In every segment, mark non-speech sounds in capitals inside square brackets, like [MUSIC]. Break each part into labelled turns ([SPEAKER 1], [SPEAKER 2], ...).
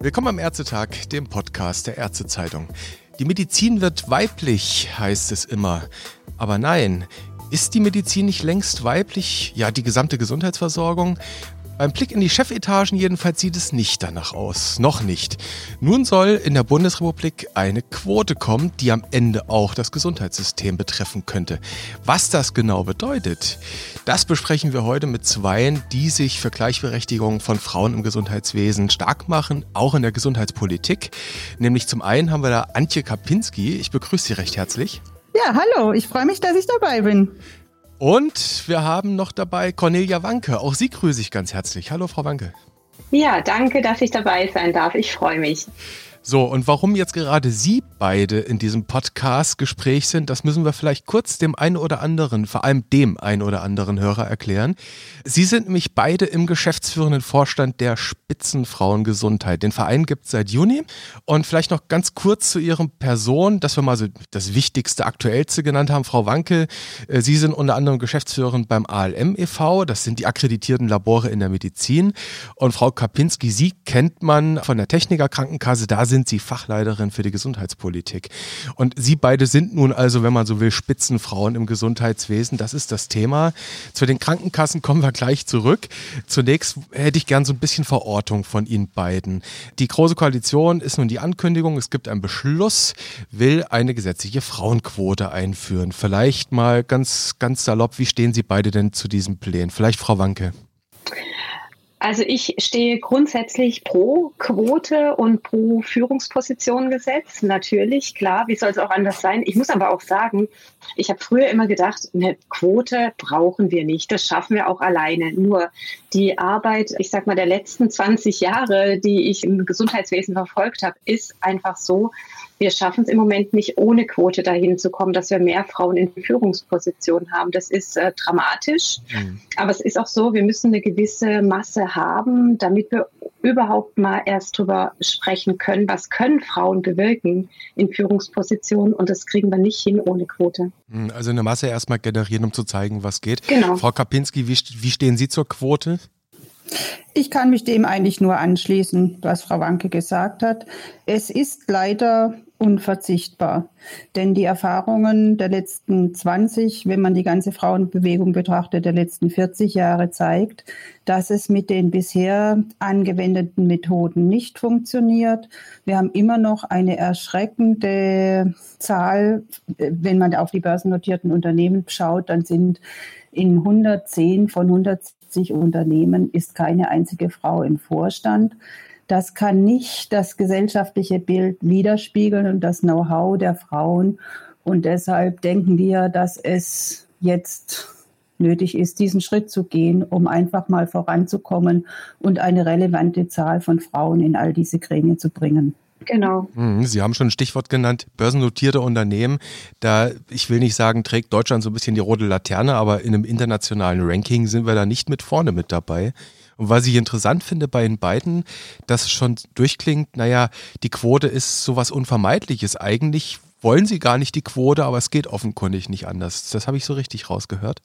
[SPEAKER 1] Willkommen am Ärztetag, dem Podcast der Ärztezeitung. Die Medizin wird weiblich, heißt es immer. Aber nein, ist die Medizin nicht längst weiblich? Ja, die gesamte Gesundheitsversorgung? Beim Blick in die Chefetagen jedenfalls sieht es nicht danach aus. Noch nicht. Nun soll in der Bundesrepublik eine Quote kommen, die am Ende auch das Gesundheitssystem betreffen könnte. Was das genau bedeutet, das besprechen wir heute mit Zweien, die sich für Gleichberechtigung von Frauen im Gesundheitswesen stark machen, auch in der Gesundheitspolitik. Nämlich zum einen haben wir da Antje Kapinski. Ich begrüße Sie recht herzlich.
[SPEAKER 2] Ja, hallo. Ich freue mich, dass ich dabei bin.
[SPEAKER 1] Und wir haben noch dabei Cornelia Wanke. Auch Sie grüße ich ganz herzlich. Hallo, Frau Wanke.
[SPEAKER 3] Ja, danke, dass ich dabei sein darf. Ich freue mich.
[SPEAKER 1] So, und warum jetzt gerade Sie beide in diesem Podcast-Gespräch sind, das müssen wir vielleicht kurz dem einen oder anderen, vor allem dem einen oder anderen Hörer erklären. Sie sind nämlich beide im geschäftsführenden Vorstand der Spitzenfrauengesundheit. Den Verein gibt es seit Juni. Und vielleicht noch ganz kurz zu Ihren Person, dass wir mal so das Wichtigste, Aktuellste genannt haben. Frau Wanke, äh, Sie sind unter anderem Geschäftsführerin beim ALM e.V., das sind die akkreditierten Labore in der Medizin. Und Frau Kapinski, Sie kennt man von der Techniker Krankenkasse, da sind Sie Fachleiterin für die Gesundheitspolitik. Und Sie beide sind nun also, wenn man so will, Spitzenfrauen im Gesundheitswesen. Das ist das Thema. Zu den Krankenkassen kommen wir gleich zurück. Zunächst hätte ich gern so ein bisschen Verortung von Ihnen beiden. Die Große Koalition ist nun die Ankündigung, es gibt einen Beschluss, will eine gesetzliche Frauenquote einführen. Vielleicht mal ganz, ganz salopp, wie stehen Sie beide denn zu diesem Plänen? Vielleicht Frau Wanke.
[SPEAKER 3] Also ich stehe grundsätzlich pro Quote und pro Führungspositionengesetz. Natürlich, klar, wie soll es auch anders sein? Ich muss aber auch sagen, ich habe früher immer gedacht, eine Quote brauchen wir nicht. Das schaffen wir auch alleine. Nur die Arbeit, ich sag mal, der letzten 20 Jahre, die ich im Gesundheitswesen verfolgt habe, ist einfach so, wir schaffen es im Moment nicht ohne Quote dahin zu kommen, dass wir mehr Frauen in Führungspositionen haben. Das ist äh, dramatisch. Mhm. Aber es ist auch so, wir müssen eine gewisse Masse haben, damit wir überhaupt mal erst drüber sprechen können, was können Frauen bewirken in Führungspositionen. Und das kriegen wir nicht hin ohne Quote.
[SPEAKER 1] Mhm, also eine Masse erstmal generieren, um zu zeigen, was geht. Genau. Frau Kapinski, wie, wie stehen Sie zur Quote?
[SPEAKER 2] Ich kann mich dem eigentlich nur anschließen, was Frau Wanke gesagt hat. Es ist leider unverzichtbar. Denn die Erfahrungen der letzten 20, wenn man die ganze Frauenbewegung betrachtet, der letzten 40 Jahre zeigt, dass es mit den bisher angewendeten Methoden nicht funktioniert. Wir haben immer noch eine erschreckende Zahl. Wenn man auf die börsennotierten Unternehmen schaut, dann sind in 110 von 170 Unternehmen ist keine einzige Frau im Vorstand. Das kann nicht das gesellschaftliche Bild widerspiegeln und das Know-how der Frauen. Und deshalb denken wir, dass es jetzt nötig ist, diesen Schritt zu gehen, um einfach mal voranzukommen und eine relevante Zahl von Frauen in all diese Gremien zu bringen.
[SPEAKER 3] Genau.
[SPEAKER 1] Mhm, Sie haben schon ein Stichwort genannt, börsennotierte Unternehmen. Da, ich will nicht sagen, trägt Deutschland so ein bisschen die rote Laterne, aber in einem internationalen Ranking sind wir da nicht mit vorne mit dabei. Und was ich interessant finde bei den beiden, dass schon durchklingt, naja, die Quote ist sowas Unvermeidliches. Eigentlich wollen sie gar nicht die Quote, aber es geht offenkundig nicht anders. Das habe ich so richtig rausgehört.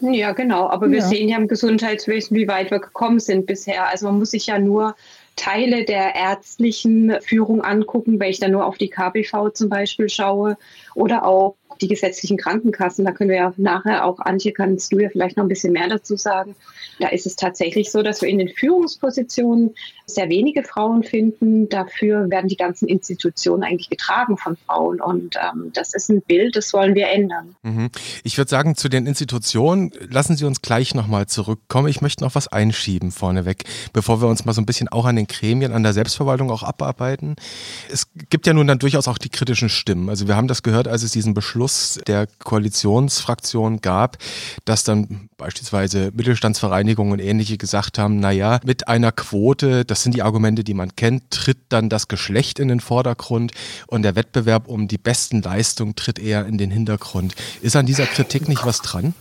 [SPEAKER 3] Ja, genau. Aber wir ja. sehen ja im Gesundheitswesen, wie weit wir gekommen sind bisher. Also man muss sich ja nur Teile der ärztlichen Führung angucken, wenn ich dann nur auf die KBV zum Beispiel schaue oder auch die gesetzlichen Krankenkassen. Da können wir ja nachher auch, Antje, kannst du ja vielleicht noch ein bisschen mehr dazu sagen. Da ist es tatsächlich so, dass wir in den Führungspositionen sehr wenige Frauen finden. Dafür werden die ganzen Institutionen eigentlich getragen von Frauen. Und ähm, das ist ein Bild, das wollen wir ändern.
[SPEAKER 1] Mhm. Ich würde sagen, zu den Institutionen lassen Sie uns gleich nochmal zurückkommen. Ich möchte noch was einschieben vorneweg, bevor wir uns mal so ein bisschen auch an den Gremien, an der Selbstverwaltung auch abarbeiten. Es gibt ja nun dann durchaus auch die kritischen Stimmen. Also wir haben das gehört, als es diesen Beschluss der Koalitionsfraktion gab, dass dann beispielsweise Mittelstandsvereinigungen und ähnliche gesagt haben, naja, mit einer Quote, das sind die Argumente, die man kennt, tritt dann das Geschlecht in den Vordergrund und der Wettbewerb um die besten Leistungen tritt eher in den Hintergrund. Ist an dieser Kritik nicht was dran?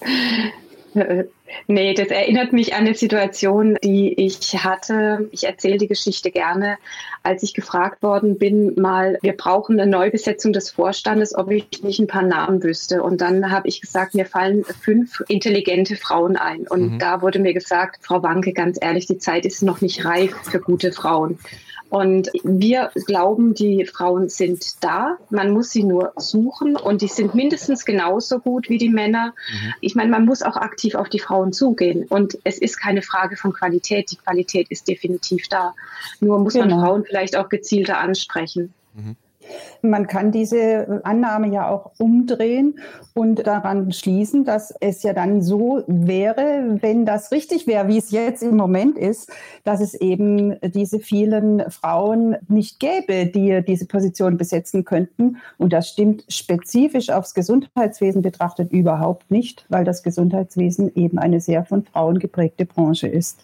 [SPEAKER 1] [LAUGHS]
[SPEAKER 3] Nee, das erinnert mich an eine Situation, die ich hatte. Ich erzähle die Geschichte gerne, als ich gefragt worden bin, mal, wir brauchen eine Neubesetzung des Vorstandes, ob ich nicht ein paar Namen wüsste. Und dann habe ich gesagt, mir fallen fünf intelligente Frauen ein. Und mhm. da wurde mir gesagt, Frau Wanke, ganz ehrlich, die Zeit ist noch nicht reif für gute Frauen. Und wir glauben, die Frauen sind da. Man muss sie nur suchen und die sind mindestens genauso gut wie die Männer. Mhm. Ich meine, man muss auch aktiv auf die Frauen zugehen. Und es ist keine Frage von Qualität. Die Qualität ist definitiv da. Nur muss genau. man Frauen vielleicht auch gezielter ansprechen. Mhm.
[SPEAKER 2] Man kann diese Annahme ja auch umdrehen und daran schließen, dass es ja dann so wäre, wenn das richtig wäre, wie es jetzt im Moment ist, dass es eben diese vielen Frauen nicht gäbe, die diese Position besetzen könnten. Und das stimmt spezifisch aufs Gesundheitswesen betrachtet überhaupt nicht, weil das Gesundheitswesen eben eine sehr von Frauen geprägte Branche ist.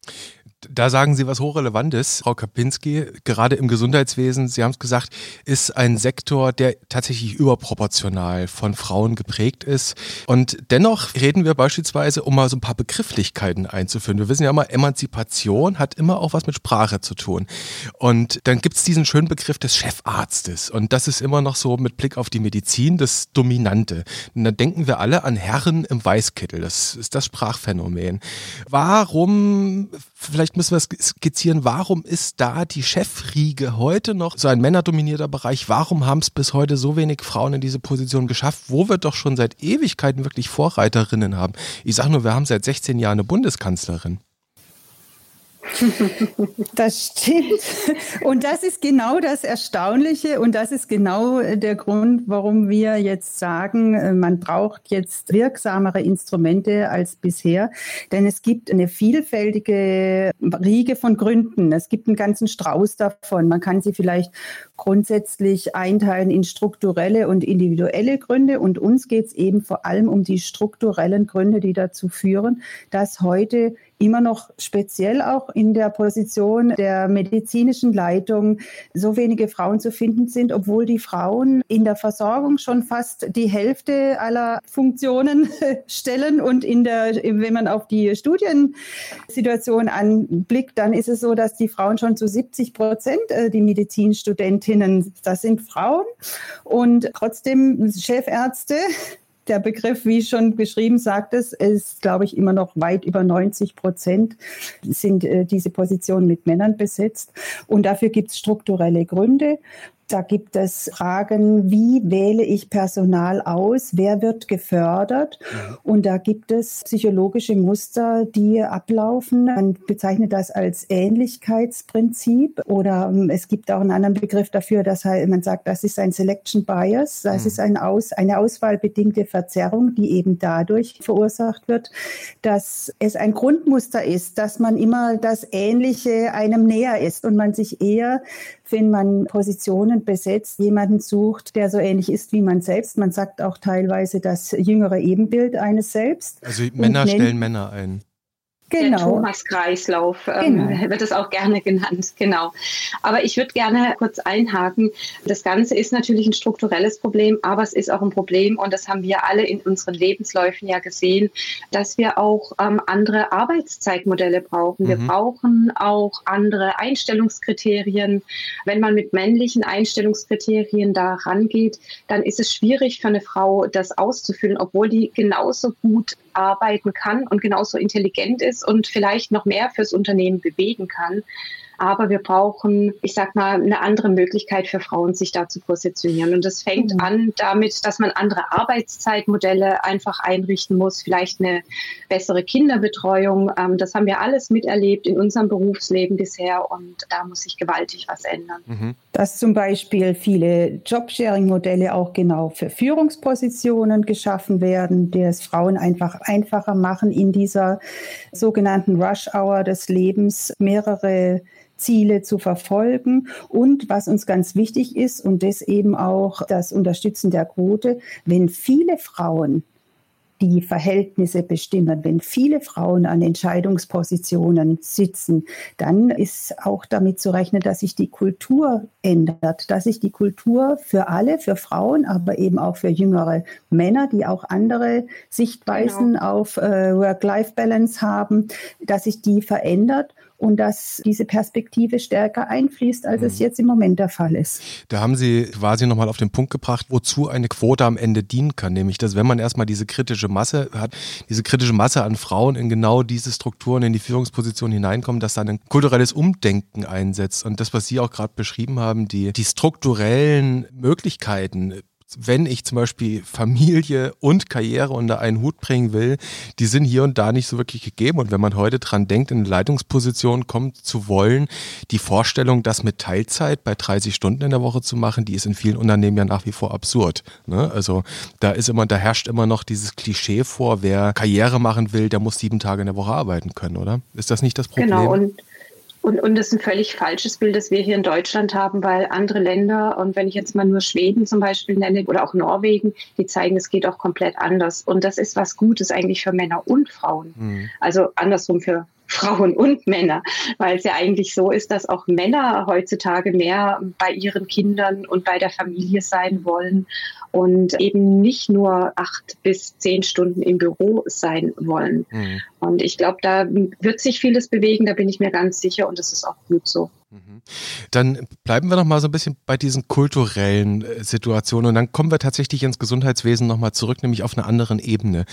[SPEAKER 1] Da sagen Sie was Hochrelevantes, Frau Kapinski. Gerade im Gesundheitswesen, Sie haben es gesagt, ist ein Sektor, der tatsächlich überproportional von Frauen geprägt ist. Und dennoch reden wir beispielsweise, um mal so ein paar Begrifflichkeiten einzuführen. Wir wissen ja immer, Emanzipation hat immer auch was mit Sprache zu tun. Und dann gibt es diesen schönen Begriff des Chefarztes. Und das ist immer noch so mit Blick auf die Medizin das Dominante. Und dann denken wir alle an Herren im Weißkittel. Das ist das Sprachphänomen. Warum vielleicht müssen wir skizzieren, warum ist da die Chefriege heute noch so ein männerdominierter Bereich? Warum haben es bis heute so wenig Frauen in diese Position geschafft, wo wir doch schon seit Ewigkeiten wirklich Vorreiterinnen haben? Ich sage nur, wir haben seit 16 Jahren eine Bundeskanzlerin. [LAUGHS]
[SPEAKER 2] Das stimmt. Und das ist genau das Erstaunliche und das ist genau der Grund, warum wir jetzt sagen, äh, man braucht jetzt wirksamere Instrumente als bisher. Denn es gibt eine vielfältige Riege von Gründen. Es gibt einen ganzen Strauß davon. Man kann sie vielleicht grundsätzlich einteilen in strukturelle und individuelle Gründe. Und uns geht es eben vor allem um die strukturellen Gründe, die dazu führen, dass heute immer noch speziell auch in der Position der medizinischen Leitung so wenige Frauen zu finden sind, obwohl die Frauen in der Versorgung schon fast die Hälfte aller Funktionen [LAUGHS] stellen und in der, wenn man auf die Studiensituation anblickt, dann ist es so, dass die Frauen schon zu 70 Prozent äh, die Medizinstudentinnen, das sind Frauen. Und trotzdem Chefärzte der Begriff, wie schon beschrieben, sagt es, ist, glaube ich, immer noch weit über 90 Prozent sind äh, diese Positionen mit Männern besetzt. Und dafür gibt es strukturelle Gründe. Da gibt es Fragen, wie wähle ich Personal aus, wer wird gefördert. Und da gibt es psychologische Muster, die ablaufen. Man bezeichnet das als Ähnlichkeitsprinzip oder ähm, es gibt auch einen anderen Begriff dafür, dass man sagt, das ist ein Selection Bias, das mhm. ist ein Aus, eine auswahlbedingte Verzerrung, die eben dadurch verursacht wird, dass es ein Grundmuster ist, dass man immer das Ähnliche einem näher ist und man sich eher wenn man Positionen besetzt, jemanden sucht, der so ähnlich ist wie man selbst. Man sagt auch teilweise das jüngere Ebenbild eines selbst.
[SPEAKER 1] Also Männer stellen Männer ein.
[SPEAKER 3] Genau. Der Thomas-Kreislauf ähm, genau. wird es auch gerne genannt, genau. Aber ich würde gerne kurz einhaken. Das Ganze ist natürlich ein strukturelles Problem, aber es ist auch ein Problem, und das haben wir alle in unseren Lebensläufen ja gesehen, dass wir auch ähm, andere Arbeitszeitmodelle brauchen. Mhm. Wir brauchen auch andere Einstellungskriterien. Wenn man mit männlichen Einstellungskriterien da rangeht, dann ist es schwierig für eine Frau, das auszufüllen, obwohl die genauso gut arbeiten kann und genauso intelligent ist und vielleicht noch mehr fürs Unternehmen bewegen kann. Aber wir brauchen, ich sag mal, eine andere Möglichkeit für Frauen, sich da zu positionieren. Und das fängt mhm. an damit, dass man andere Arbeitszeitmodelle einfach einrichten muss, vielleicht eine bessere Kinderbetreuung. Ähm, das haben wir alles miterlebt in unserem Berufsleben bisher und da muss sich gewaltig was ändern. Mhm.
[SPEAKER 2] Dass zum Beispiel viele Jobsharing-Modelle auch genau für Führungspositionen geschaffen werden, die es Frauen einfach einfacher machen, in dieser sogenannten Rush-Hour des Lebens mehrere Ziele zu verfolgen. Und was uns ganz wichtig ist, und das eben auch das Unterstützen der Quote, wenn viele Frauen die Verhältnisse bestimmen. Wenn viele Frauen an Entscheidungspositionen sitzen, dann ist auch damit zu rechnen, dass sich die Kultur ändert, dass sich die Kultur für alle, für Frauen, aber eben auch für jüngere Männer, die auch andere Sichtweisen genau. auf äh, Work-Life-Balance haben, dass sich die verändert und dass diese Perspektive stärker einfließt, als mhm. es jetzt im Moment der Fall ist.
[SPEAKER 1] Da haben Sie quasi nochmal auf den Punkt gebracht, wozu eine Quote am Ende dienen kann, nämlich dass wenn man erstmal diese kritische Masse hat, diese kritische Masse an Frauen in genau diese Strukturen, in die Führungsposition hineinkommen, dass dann ein kulturelles Umdenken einsetzt. Und das, was Sie auch gerade beschrieben haben, die, die strukturellen Möglichkeiten, wenn ich zum Beispiel Familie und Karriere unter einen Hut bringen will, die sind hier und da nicht so wirklich gegeben. Und wenn man heute dran denkt, in eine Leitungsposition kommen zu wollen, die Vorstellung, das mit Teilzeit bei 30 Stunden in der Woche zu machen, die ist in vielen Unternehmen ja nach wie vor absurd. Ne? Also da ist immer, da herrscht immer noch dieses Klischee vor, wer Karriere machen will, der muss sieben Tage in der Woche arbeiten können, oder? Ist das nicht das Problem?
[SPEAKER 3] Genau, und und, und das ist ein völlig falsches Bild, das wir hier in Deutschland haben, weil andere Länder, und wenn ich jetzt mal nur Schweden zum Beispiel nenne oder auch Norwegen, die zeigen, es geht auch komplett anders. Und das ist was Gutes eigentlich für Männer und Frauen. Mhm. Also andersrum für [LAUGHS] Frauen und Männer, weil es ja eigentlich so ist, dass auch Männer heutzutage mehr bei ihren Kindern und bei der Familie sein wollen und eben nicht nur acht bis zehn Stunden im Büro sein wollen. Mhm. Und ich glaube, da wird sich vieles bewegen, da bin ich mir ganz sicher und das ist auch gut so.
[SPEAKER 1] Mhm. Dann bleiben wir noch mal so ein bisschen bei diesen kulturellen äh, Situationen und dann kommen wir tatsächlich ins Gesundheitswesen noch mal zurück, nämlich auf einer anderen Ebene.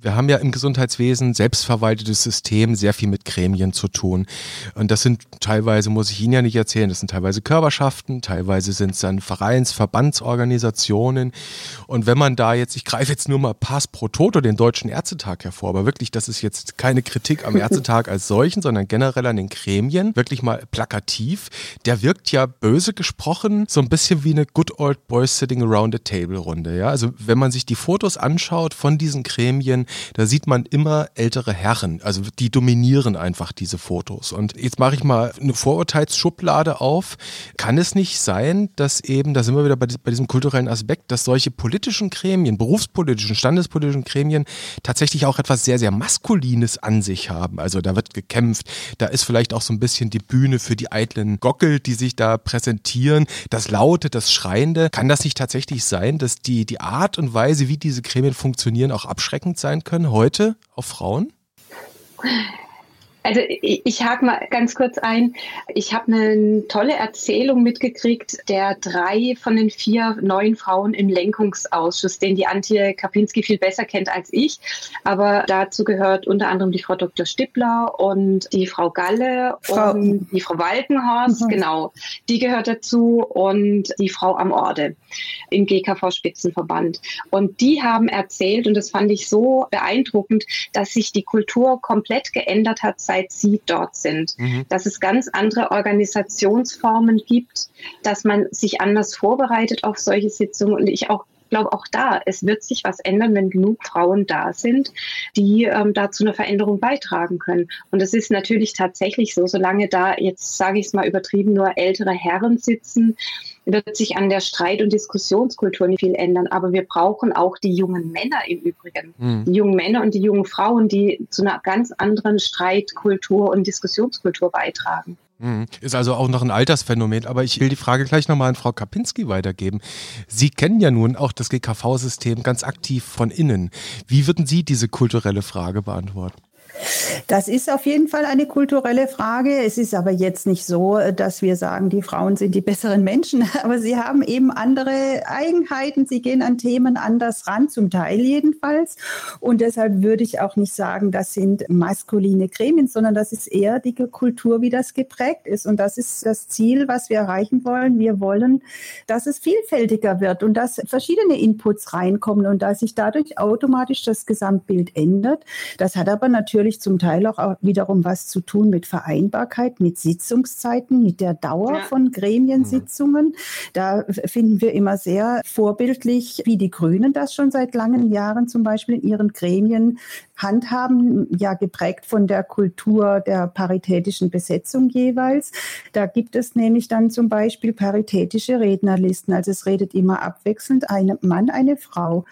[SPEAKER 1] Wir haben ja im Gesundheitswesen selbstverwaltetes System sehr viel mit Gremien zu tun und das sind teilweise muss ich Ihnen ja nicht erzählen, das sind teilweise Körperschaften, teilweise sind es dann Vereins, Verbandsorganisationen und wenn man da jetzt, ich greife jetzt nur mal Pass pro Toto den Deutschen Ärztetag hervor, aber wirklich, das ist jetzt keine Kritik am [LAUGHS] Ärztetag als solchen, sondern generell an den Gremien, wirklich mal plakativ Motiv, der wirkt ja böse gesprochen so ein bisschen wie eine Good Old Boys Sitting Around a Table Runde. Ja? Also wenn man sich die Fotos anschaut von diesen Gremien, da sieht man immer ältere Herren. Also die dominieren einfach diese Fotos. Und jetzt mache ich mal eine Vorurteilsschublade auf. Kann es nicht sein, dass eben, da sind wir wieder bei, bei diesem kulturellen Aspekt, dass solche politischen Gremien, berufspolitischen, standespolitischen Gremien tatsächlich auch etwas sehr, sehr Maskulines an sich haben. Also da wird gekämpft, da ist vielleicht auch so ein bisschen die Bühne für die eitlen eitlen Gockel, die sich da präsentieren, das Laute, das Schreiende. Kann das nicht tatsächlich sein, dass die, die Art und Weise, wie diese Gremien funktionieren, auch abschreckend sein können heute auf Frauen?
[SPEAKER 3] Also ich, ich hake mal ganz kurz ein. Ich habe eine tolle Erzählung mitgekriegt der drei von den vier neuen Frauen im Lenkungsausschuss, den die Antje Kapinski viel besser kennt als ich. Aber dazu gehört unter anderem die Frau Dr. Stippler und die Frau Galle Frau. und die Frau Walkenhorst, mhm. genau. Die gehört dazu und die Frau am Orde im GKV-Spitzenverband. Und die haben erzählt, und das fand ich so beeindruckend, dass sich die Kultur komplett geändert hat, seit sie dort sind. Mhm. Dass es ganz andere Organisationsformen gibt, dass man sich anders vorbereitet auf solche Sitzungen und ich auch glaube auch da, es wird sich was ändern, wenn genug Frauen da sind, die ähm, da zu einer Veränderung beitragen können. Und es ist natürlich tatsächlich so, solange da jetzt, sage ich es mal übertrieben, nur ältere Herren sitzen, wird sich an der Streit- und Diskussionskultur nicht viel ändern. Aber wir brauchen auch die jungen Männer im Übrigen. Mhm. Die jungen Männer und die jungen Frauen, die zu einer ganz anderen Streitkultur und Diskussionskultur beitragen.
[SPEAKER 1] Mhm. Ist also auch noch ein Altersphänomen, aber ich will die Frage gleich nochmal an Frau Kapinski weitergeben. Sie kennen ja nun auch das GKV-System ganz aktiv von innen. Wie würden Sie diese kulturelle Frage beantworten?
[SPEAKER 2] Das ist auf jeden Fall eine kulturelle Frage. Es ist aber jetzt nicht so, dass wir sagen, die Frauen sind die besseren Menschen, [LAUGHS] aber sie haben eben andere Eigenheiten. Sie gehen an Themen anders ran, zum Teil jedenfalls. Und deshalb würde ich auch nicht sagen, das sind maskuline Gremien, sondern das ist eher die Kultur, wie das geprägt ist. Und das ist das Ziel, was wir erreichen wollen. Wir wollen, dass es vielfältiger wird und dass verschiedene Inputs reinkommen und dass sich dadurch automatisch das Gesamtbild ändert. Das hat aber natürlich zum Teil auch wiederum was zu tun mit Vereinbarkeit, mit Sitzungszeiten, mit der Dauer ja. von Gremiensitzungen. Da finden wir immer sehr vorbildlich, wie die Grünen das schon seit langen Jahren zum Beispiel in ihren Gremien handhaben, ja geprägt von der Kultur der paritätischen Besetzung jeweils. Da gibt es nämlich dann zum Beispiel paritätische Rednerlisten. Also es redet immer abwechselnd ein Mann, eine Frau.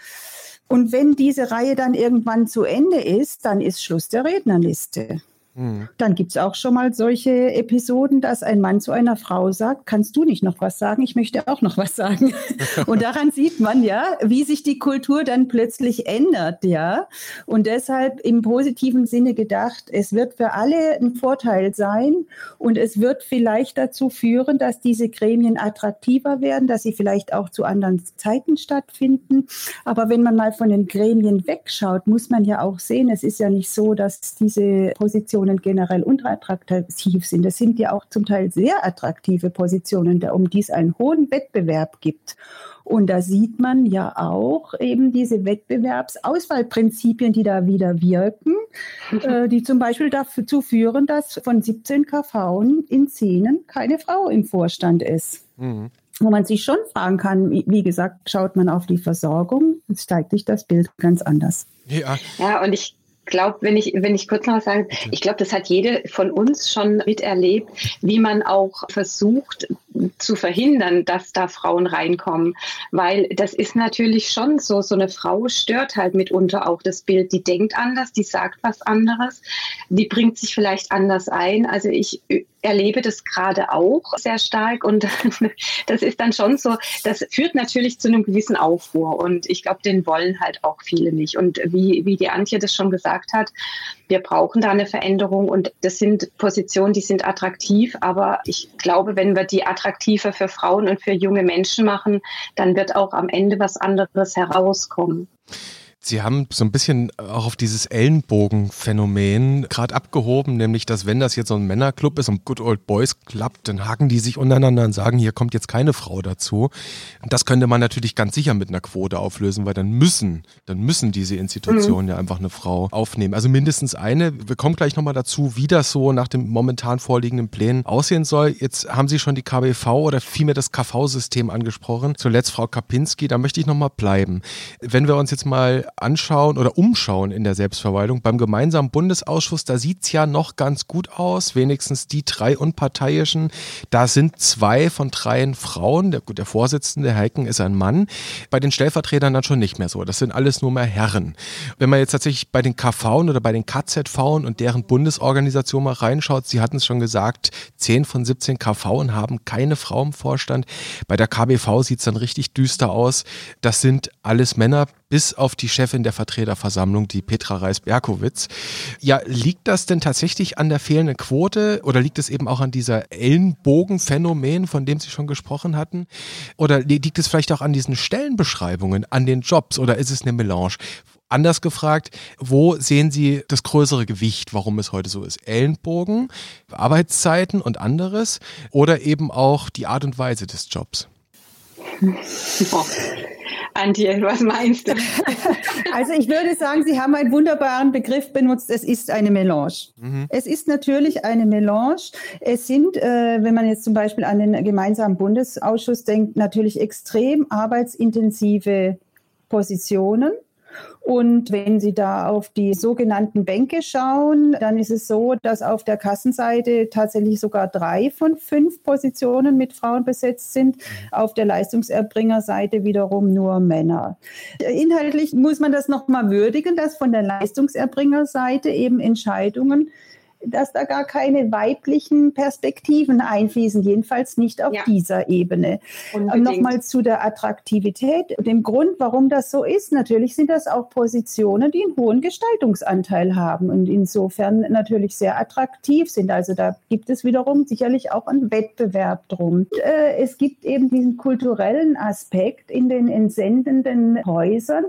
[SPEAKER 2] Und wenn diese Reihe dann irgendwann zu Ende ist, dann ist Schluss der Rednerliste. Mhm. Dann gibt es auch schon mal solche Episoden, dass ein Mann zu einer Frau sagt, kannst du nicht noch was sagen? Ich möchte auch noch was sagen. [LAUGHS] Und daran sieht man ja, wie sich die Kultur dann plötzlich ändert, ja. Und deshalb im positiven Sinne gedacht, es wird für alle ein Vorteil sein und es wird vielleicht dazu führen, dass diese Gremien attraktiver werden, dass sie vielleicht auch zu anderen Zeiten stattfinden. Aber wenn man mal von den Gremien wegschaut, muss man ja auch sehen, es ist ja nicht so, dass diese Position Positionen generell unattraktiv sind. Das sind ja auch zum Teil sehr attraktive Positionen, um die es einen hohen Wettbewerb gibt. Und da sieht man ja auch eben diese Wettbewerbsauswahlprinzipien, die da wieder wirken, [LAUGHS] äh, die zum Beispiel dazu führen, dass von 17 KV in 10 keine Frau im Vorstand ist. Mhm. Wo man sich schon fragen kann, wie gesagt, schaut man auf die Versorgung, jetzt zeigt sich das Bild ganz anders.
[SPEAKER 3] Ja, ja und ich glaube, wenn ich, wenn ich kurz noch was sagen, ich glaube, das hat jede von uns schon miterlebt, wie man auch versucht zu verhindern, dass da Frauen reinkommen. Weil das ist natürlich schon so, so eine Frau stört halt mitunter auch das Bild. Die denkt anders, die sagt was anderes, die bringt sich vielleicht anders ein. Also ich erlebe das gerade auch sehr stark und [LAUGHS] das ist dann schon so, das führt natürlich zu einem gewissen Aufruhr und ich glaube, den wollen halt auch viele nicht. Und wie, wie die Antje das schon gesagt hat, wir brauchen da eine Veränderung und das sind Positionen, die sind attraktiv, aber ich glaube, wenn wir die attraktiver für Frauen und für junge Menschen machen, dann wird auch am Ende was anderes herauskommen.
[SPEAKER 1] Sie haben so ein bisschen auch auf dieses Ellenbogen-Phänomen gerade abgehoben, nämlich, dass wenn das jetzt so ein Männerclub ist, ein Good Old Boys Club, dann haken die sich untereinander und sagen, hier kommt jetzt keine Frau dazu. Und das könnte man natürlich ganz sicher mit einer Quote auflösen, weil dann müssen, dann müssen diese Institutionen mhm. ja einfach eine Frau aufnehmen. Also mindestens eine. Wir kommen gleich nochmal dazu, wie das so nach dem momentan vorliegenden Plänen aussehen soll. Jetzt haben Sie schon die KBV oder vielmehr das KV-System angesprochen. Zuletzt Frau Kapinski, da möchte ich nochmal bleiben. Wenn wir uns jetzt mal anschauen oder umschauen in der Selbstverwaltung, beim gemeinsamen Bundesausschuss, da sieht es ja noch ganz gut aus, wenigstens die drei unparteiischen. Da sind zwei von dreien Frauen, der, der Vorsitzende Heiken ist ein Mann. Bei den Stellvertretern dann schon nicht mehr so. Das sind alles nur mehr Herren. Wenn man jetzt tatsächlich bei den KV oder bei den KZV und deren Bundesorganisation mal reinschaut, Sie hatten es schon gesagt, 10 von 17 KV haben keine Frau im Vorstand. Bei der KBV sieht es dann richtig düster aus. Das sind alles Männer bis auf die Chefin der Vertreterversammlung, die Petra Reis-Berkowitz. Ja, liegt das denn tatsächlich an der fehlenden Quote oder liegt es eben auch an dieser Ellenbogenphänomen, von dem Sie schon gesprochen hatten? Oder liegt es vielleicht auch an diesen Stellenbeschreibungen, an den Jobs oder ist es eine Melange? Anders gefragt, wo sehen Sie das größere Gewicht, warum es heute so ist? Ellenbogen, Arbeitszeiten und anderes oder eben auch die Art und Weise des Jobs? [LAUGHS]
[SPEAKER 3] Antje, was meinst du? [LAUGHS]
[SPEAKER 2] Also ich würde sagen, Sie haben einen wunderbaren Begriff benutzt. Es ist eine Melange. Mhm. Es ist natürlich eine Melange. Es sind, äh, wenn man jetzt zum Beispiel an den gemeinsamen Bundesausschuss denkt, natürlich extrem arbeitsintensive Positionen. Und wenn Sie da auf die sogenannten Bänke schauen, dann ist es so, dass auf der Kassenseite tatsächlich sogar drei von fünf Positionen mit Frauen besetzt sind. Auf der Leistungserbringerseite wiederum nur Männer. Inhaltlich muss man das nochmal würdigen, dass von der Leistungserbringerseite eben Entscheidungen dass da gar keine weiblichen Perspektiven einfließen, jedenfalls nicht auf ja. dieser Ebene. Nochmal zu der Attraktivität. Dem Grund, warum das so ist, natürlich sind das auch Positionen, die einen hohen Gestaltungsanteil haben und insofern natürlich sehr attraktiv sind. Also da gibt es wiederum sicherlich auch einen Wettbewerb drum. Äh, es gibt eben diesen kulturellen Aspekt in den entsendenden Häusern,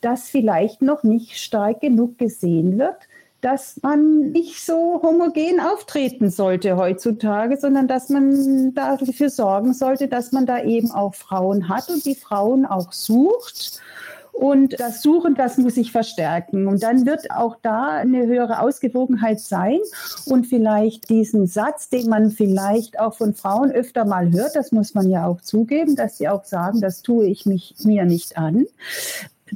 [SPEAKER 2] das vielleicht noch nicht stark genug gesehen wird dass man nicht so homogen auftreten sollte heutzutage, sondern dass man dafür sorgen sollte, dass man da eben auch Frauen hat und die Frauen auch sucht. Und das Suchen, das muss sich verstärken. Und dann wird auch da eine höhere Ausgewogenheit sein. Und vielleicht diesen Satz, den man vielleicht auch von Frauen öfter mal hört, das muss man ja auch zugeben, dass sie auch sagen, das tue ich mich, mir nicht an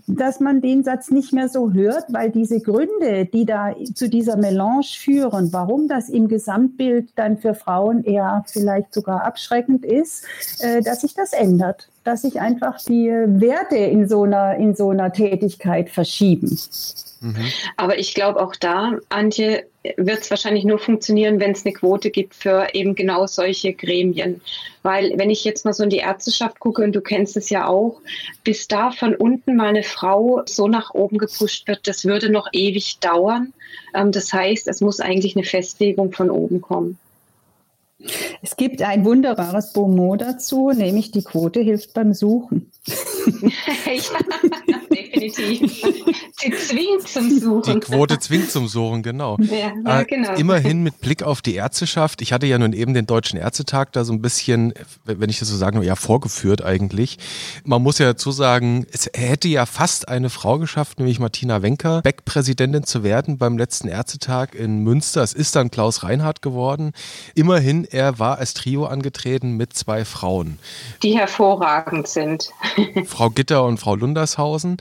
[SPEAKER 2] dass man den Satz nicht mehr so hört, weil diese Gründe, die da zu dieser Melange führen, warum das im Gesamtbild dann für Frauen eher vielleicht sogar abschreckend ist, äh, dass sich das ändert, dass sich einfach die Werte in so einer, in so einer Tätigkeit verschieben.
[SPEAKER 3] Mhm. Aber ich glaube auch da, Antje, wird es wahrscheinlich nur funktionieren, wenn es eine Quote gibt für eben genau solche Gremien. Weil wenn ich jetzt mal so in die Ärzteschaft gucke, und du kennst es ja auch, bis da von unten mal eine Frau so nach oben gepusht wird, das würde noch ewig dauern. Ähm, das heißt, es muss eigentlich eine Festlegung von oben kommen.
[SPEAKER 2] Es gibt ein wunderbares Bonmot dazu, nämlich die Quote hilft beim Suchen. [LAUGHS]
[SPEAKER 3] ja, definitiv. Sie zwingt zum Suchen.
[SPEAKER 1] Die Quote zwingt zum Suchen, genau. Ja, ja, äh, genau. immerhin mit Blick auf die Ärzteschaft. Ich hatte ja nun eben den Deutschen Ärztetag da so ein bisschen, wenn ich das so sagen ja vorgeführt eigentlich. Man muss ja dazu sagen, es hätte ja fast eine Frau geschafft, nämlich Martina Wenker, Beck-Präsidentin zu werden beim letzten Ärztetag in Münster. Es ist dann Klaus Reinhardt geworden. Immerhin, er war als Trio angetreten mit zwei Frauen.
[SPEAKER 3] Die hervorragend sind.
[SPEAKER 1] Frau Gitter und Frau Lundershausen.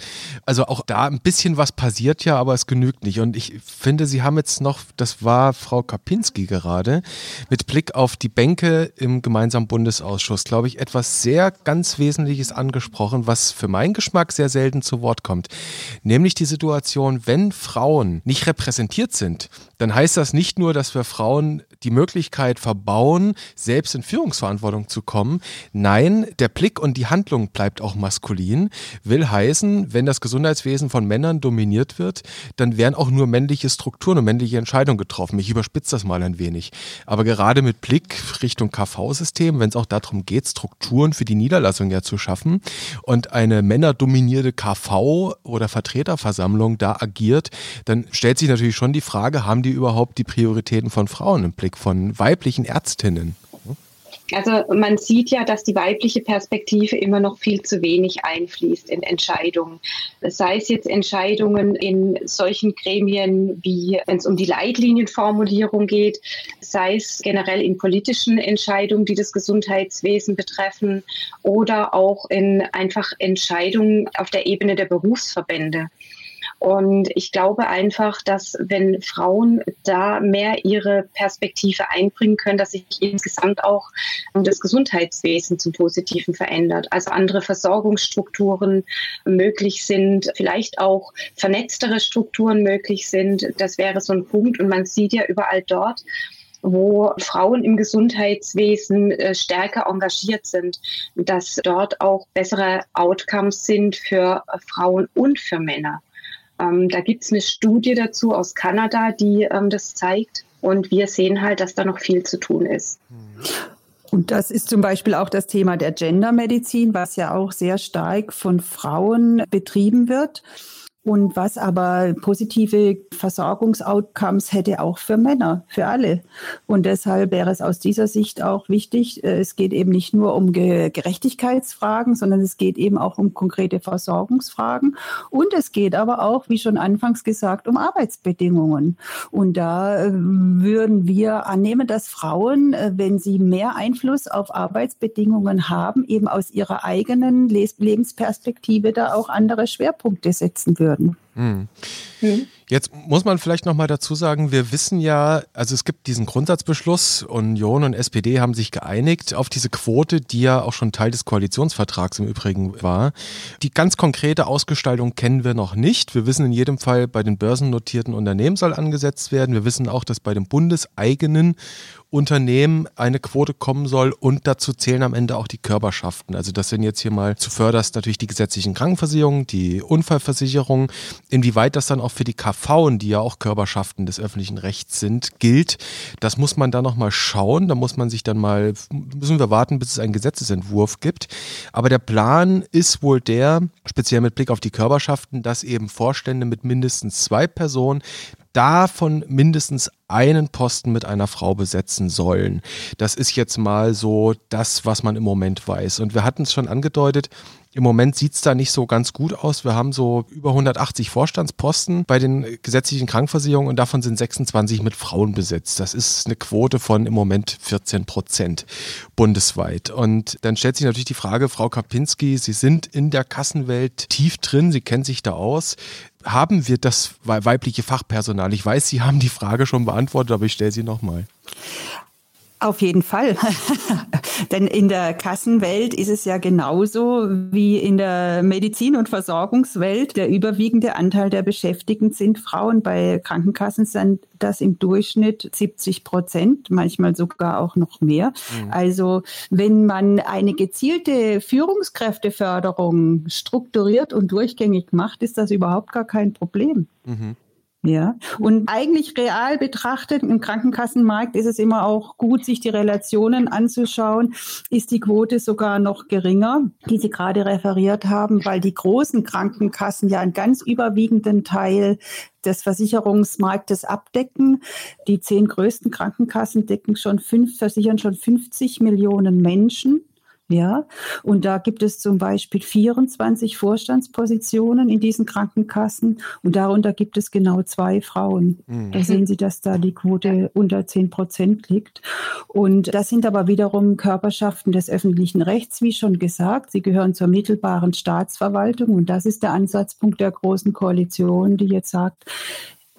[SPEAKER 1] Also auch da ein bisschen was passiert ja, aber es genügt nicht. Und ich finde, Sie haben jetzt noch, das war Frau Kapinski gerade, mit Blick auf die Bänke im gemeinsamen Bundesausschuss, glaube ich, etwas sehr ganz Wesentliches angesprochen, was für meinen Geschmack sehr selten zu Wort kommt. Nämlich die Situation, wenn Frauen nicht repräsentiert sind, dann heißt das nicht nur, dass wir Frauen die Möglichkeit verbauen, selbst in Führungsverantwortung zu kommen. Nein, der Blick und die Handlung bleibt auch maskulin. Will heißen, wenn das Gesundheitswesen von Männern dominiert wird, dann werden auch nur männliche Strukturen und männliche Entscheidungen getroffen. Ich überspitze das mal ein wenig. Aber gerade mit Blick Richtung KV-System, wenn es auch darum geht, Strukturen für die Niederlassung ja zu schaffen und eine männerdominierte KV oder Vertreterversammlung da agiert, dann stellt sich natürlich schon die Frage, haben die überhaupt die Prioritäten von Frauen im Blick, von weiblichen Ärztinnen?
[SPEAKER 3] Also man sieht ja, dass die weibliche Perspektive immer noch viel zu wenig einfließt in Entscheidungen. Sei es jetzt Entscheidungen in solchen Gremien, wie wenn es um die Leitlinienformulierung geht, sei es generell in politischen Entscheidungen, die das Gesundheitswesen betreffen, oder auch in einfach Entscheidungen auf der Ebene der Berufsverbände. Und ich glaube einfach, dass wenn Frauen da mehr ihre Perspektive einbringen können, dass sich insgesamt auch das Gesundheitswesen zum Positiven verändert. Also andere Versorgungsstrukturen möglich sind, vielleicht auch vernetztere Strukturen möglich sind. Das wäre so ein Punkt. Und man sieht ja überall dort, wo Frauen im Gesundheitswesen äh, stärker engagiert sind, dass dort auch bessere Outcomes sind für Frauen und für Männer. Ähm, da gibt es eine Studie dazu aus Kanada, die ähm, das zeigt. Und wir sehen halt, dass da noch viel zu tun ist.
[SPEAKER 2] Und das ist zum Beispiel auch das Thema der Gendermedizin, was ja auch sehr stark von Frauen betrieben wird und was aber positive Versorgungsoutcomes hätte auch für Männer, für alle. Und deshalb wäre es aus dieser Sicht auch wichtig, äh, es geht eben nicht nur um Gerechtigkeitsfragen, sondern es geht eben auch um konkrete Versorgungsfragen. Und es geht aber auch, wie schon anfangs gesagt, um Arbeitsbedingungen. Und da äh, würden wir annehmen, dass Frauen, äh, wenn sie mehr Einfluss auf Arbeitsbedingungen haben, eben aus ihrer eigenen Lebensperspektive da auch andere Schwerpunkte setzen würden würden. Mhm.
[SPEAKER 1] Jetzt muss man vielleicht noch mal dazu sagen, wir wissen ja, also es gibt diesen Grundsatzbeschluss, Union und SPD haben sich geeinigt auf diese Quote, die ja auch schon Teil des Koalitionsvertrags im Übrigen war. Die ganz konkrete Ausgestaltung kennen wir noch nicht. Wir wissen in jedem Fall, bei den börsennotierten Unternehmen soll angesetzt werden. Wir wissen auch, dass bei dem bundeseigenen Unternehmen eine Quote kommen soll und dazu zählen am Ende auch die Körperschaften. Also das sind jetzt hier mal zuvörderst natürlich die gesetzlichen Krankenversicherungen, die Unfallversicherung. Inwieweit das dann auch für die KV, die ja auch Körperschaften des öffentlichen Rechts sind, gilt, das muss man dann nochmal schauen. Da muss man sich dann mal, müssen wir warten, bis es einen Gesetzesentwurf gibt. Aber der Plan ist wohl der, speziell mit Blick auf die Körperschaften, dass eben Vorstände mit mindestens zwei Personen davon mindestens einen Posten mit einer Frau besetzen sollen. Das ist jetzt mal so das, was man im Moment weiß. Und wir hatten es schon angedeutet, Im Moment sieht es da nicht so ganz gut aus. Wir haben so über 180 Vorstandsposten bei den gesetzlichen Krankenversicherungen und davon sind 26 mit Frauen besetzt. Das ist eine Quote von im Moment 14 Prozent bundesweit. Und dann stellt sich natürlich die Frage, Frau Kapinski, Sie sind in der Kassenwelt tief drin, Sie kennen sich da aus haben wir das weibliche Fachpersonal? Ich weiß, Sie haben die Frage schon beantwortet, aber ich stelle sie nochmal.
[SPEAKER 2] Auf jeden Fall. [LAUGHS] Denn in der Kassenwelt ist es ja genauso wie in der Medizin- und Versorgungswelt. Der überwiegende Anteil der Beschäftigten sind Frauen. Bei Krankenkassen sind das im Durchschnitt 70 Prozent, manchmal sogar auch noch mehr. Mhm. Also wenn man eine gezielte Führungskräfteförderung strukturiert und durchgängig macht, ist das überhaupt gar kein Problem. Mhm. Ja, und eigentlich real betrachtet im Krankenkassenmarkt ist es immer auch gut, sich die Relationen anzuschauen. Ist die Quote sogar noch geringer, die Sie gerade referiert haben, weil die großen Krankenkassen ja einen ganz überwiegenden Teil des Versicherungsmarktes abdecken. Die zehn größten Krankenkassen decken schon fünf, versichern schon 50 Millionen Menschen. Ja, und da gibt es zum Beispiel 24 Vorstandspositionen in diesen Krankenkassen und darunter gibt es genau zwei Frauen. Mhm. Da sehen Sie, dass da die Quote unter 10 Prozent liegt. Und das sind aber wiederum Körperschaften des öffentlichen Rechts, wie schon gesagt. Sie gehören zur mittelbaren Staatsverwaltung und das ist der Ansatzpunkt der großen Koalition, die jetzt sagt,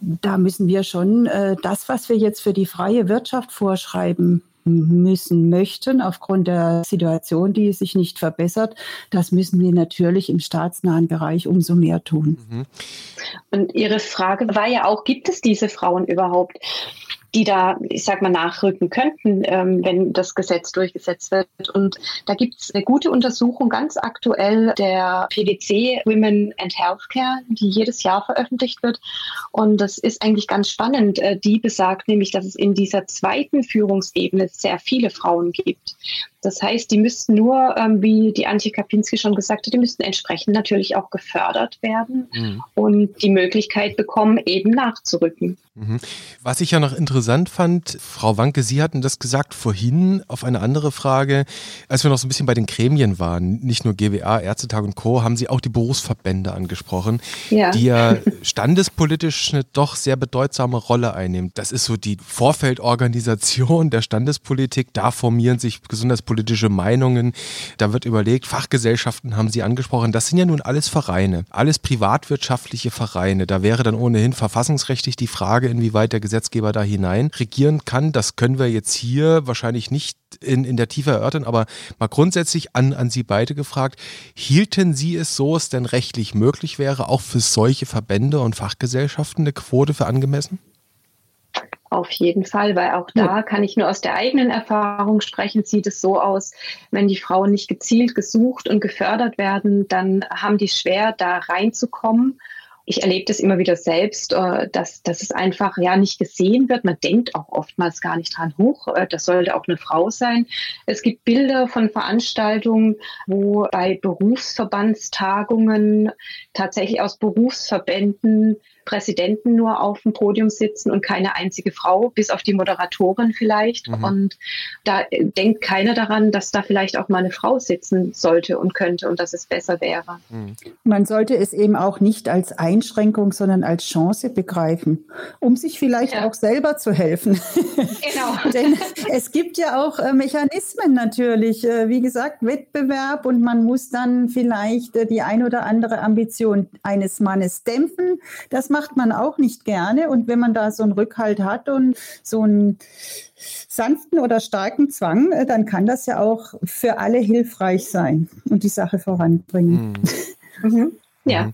[SPEAKER 2] da müssen wir schon äh, das, was wir jetzt für die freie Wirtschaft vorschreiben, müssen möchten, aufgrund der Situation, die sich nicht verbessert. Das müssen wir natürlich im staatsnahen Bereich umso mehr tun. Mhm.
[SPEAKER 3] Und Ihre Frage war ja auch, gibt es diese Frauen überhaupt? Die da, ich sag mal, nachrücken könnten, ähm, wenn das Gesetz durchgesetzt wird. Und da gibt es eine gute Untersuchung ganz aktuell der PwC Women and Healthcare, die jedes Jahr veröffentlicht wird. Und das ist eigentlich ganz spannend. Äh, die besagt nämlich, dass es in dieser zweiten Führungsebene sehr viele Frauen gibt. Das heißt, die müssten nur, ähm, wie die Antje Kapinski schon gesagt hat, die müssten entsprechend natürlich auch gefördert werden mhm. und die Möglichkeit bekommen, eben nachzurücken.
[SPEAKER 1] Mhm. Was ich ja noch interessant fand, Frau Wanke, Sie hatten das gesagt vorhin auf eine andere Frage, als wir noch so ein bisschen bei den Gremien waren, nicht nur GWA, Ärztetag und Co., haben Sie auch die Berufsverbände angesprochen, ja. die ja standespolitisch eine doch sehr bedeutsame Rolle einnehmen. Das ist so die Vorfeldorganisation der Standespolitik. Da formieren sich besonders politische Meinungen. Da wird überlegt, Fachgesellschaften haben Sie angesprochen. Das sind ja nun alles Vereine, alles privatwirtschaftliche Vereine. Da wäre dann ohnehin verfassungsrechtlich die Frage, inwieweit der Gesetzgeber da hinein regieren kann. Das können wir jetzt hier wahrscheinlich nicht in, in der Tiefe erörtern, aber mal grundsätzlich an, an Sie beide gefragt, hielten Sie es so, es denn rechtlich möglich wäre, auch für solche Verbände und Fachgesellschaften eine Quote für angemessen?
[SPEAKER 3] Auf jeden Fall, weil auch da kann ich nur aus der eigenen Erfahrung sprechen, sieht es so aus, wenn die Frauen nicht gezielt gesucht und gefördert werden, dann haben die schwer, da reinzukommen ich erlebe das immer wieder selbst, äh, dass, dass es einfach ja nicht gesehen wird. Man denkt auch oftmals gar nicht dran hoch. Äh, das sollte auch eine Frau sein. Es gibt Bilder von Veranstaltungen, wo bei Berufsverbandstagungen tatsächlich aus Berufsverbänden Präsidenten nur auf dem Podium sitzen und keine einzige Frau, bis auf die Moderatorin vielleicht. Mhm. Und da denkt keiner daran, dass da vielleicht auch mal eine Frau sitzen sollte und könnte und dass es besser wäre.
[SPEAKER 2] Mhm. Man sollte es eben auch nicht als Einschränkung, sondern als Chance begreifen, um sich vielleicht ja. auch selber zu helfen. [LAUGHS] Genau. [LAUGHS] Denn es gibt ja auch äh, Mechanismen natürlich, äh, wie gesagt, Wettbewerb und man muss dann vielleicht äh, die ein oder andere Ambition eines Mannes dämpfen. Das macht macht man auch nicht gerne. Und wenn man da so einen Rückhalt hat und so einen sanften oder starken Zwang, äh, dann kann das ja auch für alle hilfreich sein und die Sache voranbringen.
[SPEAKER 3] Mhm. [LAUGHS] mhm. Ja.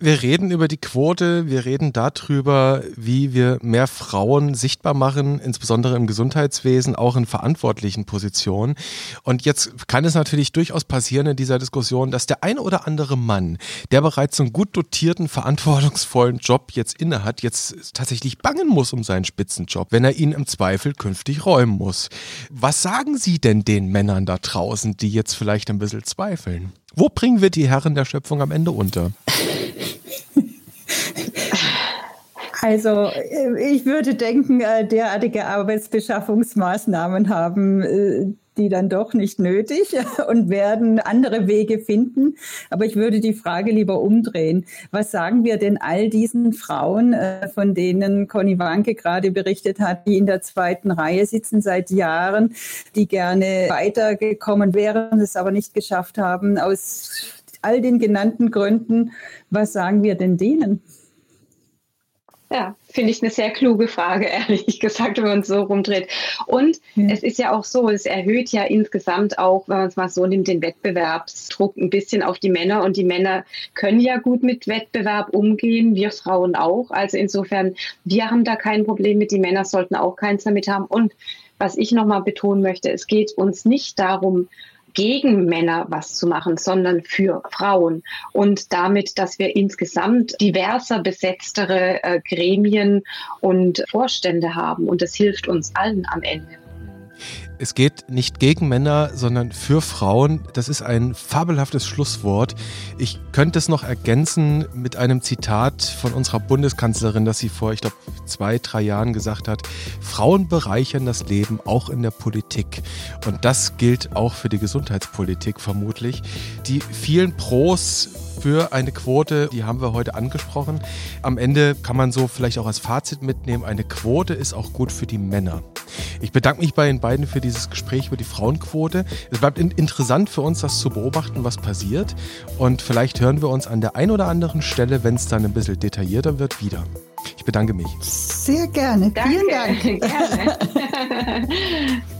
[SPEAKER 1] Wir reden über die Quote, wir reden darüber, wie wir mehr Frauen sichtbar machen, insbesondere im Gesundheitswesen, auch in verantwortlichen Positionen. Und jetzt kann es natürlich durchaus passieren in dieser Diskussion, dass der ein oder andere Mann, der bereits einen gut dotierten, verantwortungsvollen Job jetzt innehat, jetzt tatsächlich bangen muss um seinen Spitzenjob, wenn er ihn im Zweifel künftig räumen muss. Was sagen Sie denn den Männern da draußen, die jetzt vielleicht ein bisschen zweifeln? Wo bringen wir die Herren der Schöpfung am Ende unter?
[SPEAKER 2] Also äh, ich würde denken, äh, derartige Arbeitsbeschaffungsmaßnahmen haben äh, die dann doch nicht nötig [LAUGHS] und werden andere Wege finden. Aber ich würde die Frage lieber umdrehen. Was sagen wir denn all diesen Frauen, von denen Conny Wanke gerade berichtet hat, die in der zweiten Reihe sitzen seit Jahren, die gerne weitergekommen wären, es aber nicht geschafft haben, aus all den genannten Gründen. Was sagen wir denn denen?
[SPEAKER 3] Ja, finde ich eine sehr kluge Frage, [LAUGHS] ehrlich gesagt, wenn man es so rumdreht. Und ja. es ist ja auch so, es erhöht ja insgesamt auch, wenn man es mal so nimmt, den Wettbewerbsdruck ein bisschen auf die Männer. Und die Männer können ja gut mit Wettbewerb umgehen, wir Frauen auch. Also insofern, wir haben da kein Problem mit, die Männer sollten auch keins damit haben. Und was ich nochmal betonen möchte, es geht uns nicht darum, gegen Männer was zu machen, sondern für Frauen. Und damit, dass wir insgesamt diverser besetztere äh, Gremien und Vorstände haben. Und das hilft uns allen am Ende.
[SPEAKER 1] Es geht nicht gegen Männer, sondern für Frauen. Das ist ein fabelhaftes Schlusswort. Ich könnte es noch ergänzen mit einem Zitat von unserer Bundeskanzlerin, das sie vor, ich glaube, zwei, drei Jahren gesagt hat. Frauen bereichern das Leben auch in der Politik. Und das gilt auch für die Gesundheitspolitik vermutlich. Die vielen Pros für eine Quote, die haben wir heute angesprochen. Am Ende kann man so vielleicht auch als Fazit mitnehmen, eine Quote ist auch gut für die Männer. Ich bedanke mich bei den beiden für dieses Gespräch über die Frauenquote. Es bleibt interessant für uns, das zu beobachten, was passiert. Und vielleicht hören wir uns an der einen oder anderen Stelle, wenn es dann ein bisschen detaillierter wird, wieder. Ich bedanke mich.
[SPEAKER 2] Sehr gerne. Danke. Vielen Dank. [LAUGHS] Gerne. [LAUGHS]